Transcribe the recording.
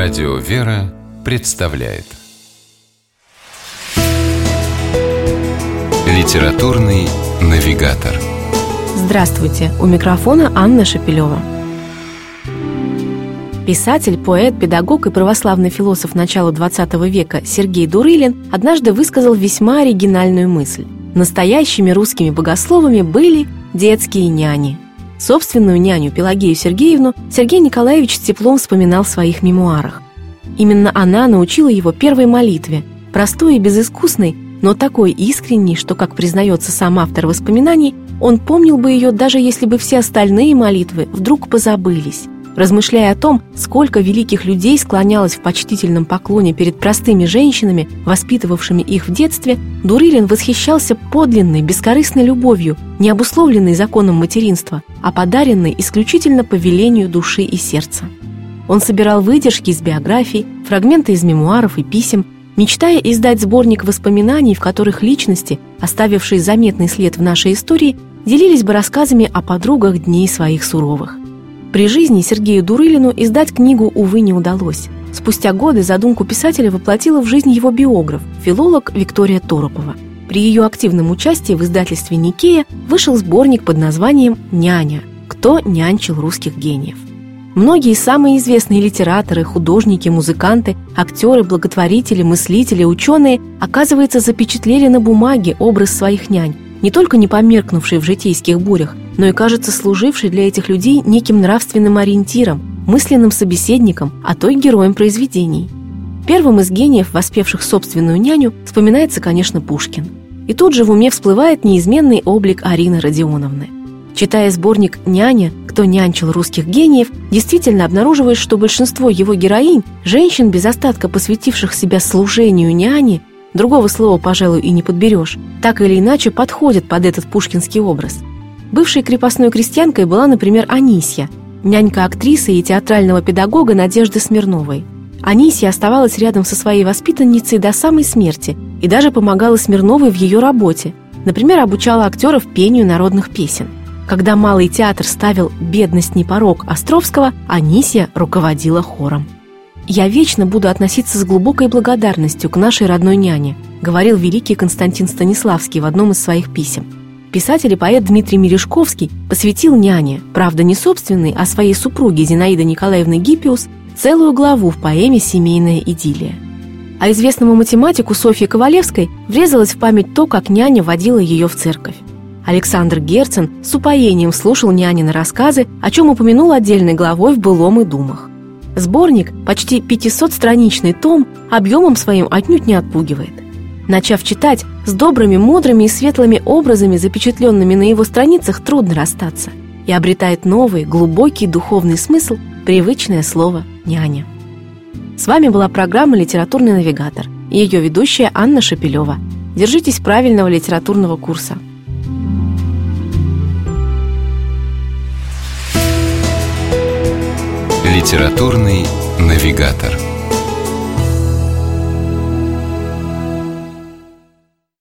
Радио «Вера» представляет Литературный навигатор Здравствуйте! У микрофона Анна Шапилева. Писатель, поэт, педагог и православный философ начала XX века Сергей Дурылин однажды высказал весьма оригинальную мысль. Настоящими русскими богословами были детские няни – Собственную няню Пелагею Сергеевну Сергей Николаевич с теплом вспоминал в своих мемуарах. Именно она научила его первой молитве, простой и безыскусной, но такой искренней, что, как признается сам автор воспоминаний, он помнил бы ее, даже если бы все остальные молитвы вдруг позабылись. Размышляя о том, сколько великих людей склонялось в почтительном поклоне перед простыми женщинами, воспитывавшими их в детстве, Дурылин восхищался подлинной, бескорыстной любовью, не обусловленной законом материнства, а подаренной исключительно по велению души и сердца. Он собирал выдержки из биографий, фрагменты из мемуаров и писем, мечтая издать сборник воспоминаний, в которых личности, оставившие заметный след в нашей истории, делились бы рассказами о подругах дней своих суровых – при жизни Сергею Дурылину издать книгу, увы, не удалось. Спустя годы задумку писателя воплотила в жизнь его биограф, филолог Виктория Торопова. При ее активном участии в издательстве «Никея» вышел сборник под названием «Няня. Кто нянчил русских гениев?». Многие самые известные литераторы, художники, музыканты, актеры, благотворители, мыслители, ученые, оказывается, запечатлели на бумаге образ своих нянь, не только не померкнувший в житейских бурях, но и, кажется, служивший для этих людей неким нравственным ориентиром, мысленным собеседником, а то и героем произведений. Первым из гениев, воспевших собственную няню, вспоминается, конечно, Пушкин. И тут же в уме всплывает неизменный облик Арины Родионовны. Читая сборник «Няня. Кто нянчил русских гениев», действительно обнаруживаешь, что большинство его героинь, женщин, без остатка посвятивших себя служению няни, другого слова, пожалуй, и не подберешь, так или иначе подходят под этот пушкинский образ. Бывшей крепостной крестьянкой была, например, Анисья, нянька актрисы и театрального педагога Надежды Смирновой. Анисья оставалась рядом со своей воспитанницей до самой смерти и даже помогала Смирновой в ее работе. Например, обучала актеров пению народных песен. Когда Малый театр ставил «Бедность не порог» Островского, Анисья руководила хором. «Я вечно буду относиться с глубокой благодарностью к нашей родной няне», говорил великий Константин Станиславский в одном из своих писем. Писатель и поэт Дмитрий Мережковский посвятил няне, правда не собственной, а своей супруге Зинаиды Николаевны Гиппиус, целую главу в поэме «Семейная идиллия». А известному математику Софье Ковалевской врезалось в память то, как няня водила ее в церковь. Александр Герцен с упоением слушал нянины рассказы, о чем упомянул отдельной главой в «Былом и думах». Сборник, почти 500-страничный том, объемом своим отнюдь не отпугивает – Начав читать, с добрыми, мудрыми и светлыми образами, запечатленными на его страницах, трудно расстаться. И обретает новый, глубокий духовный смысл привычное слово «няня». С вами была программа «Литературный навигатор» и ее ведущая Анна Шапилева. Держитесь правильного литературного курса. Литературный навигатор.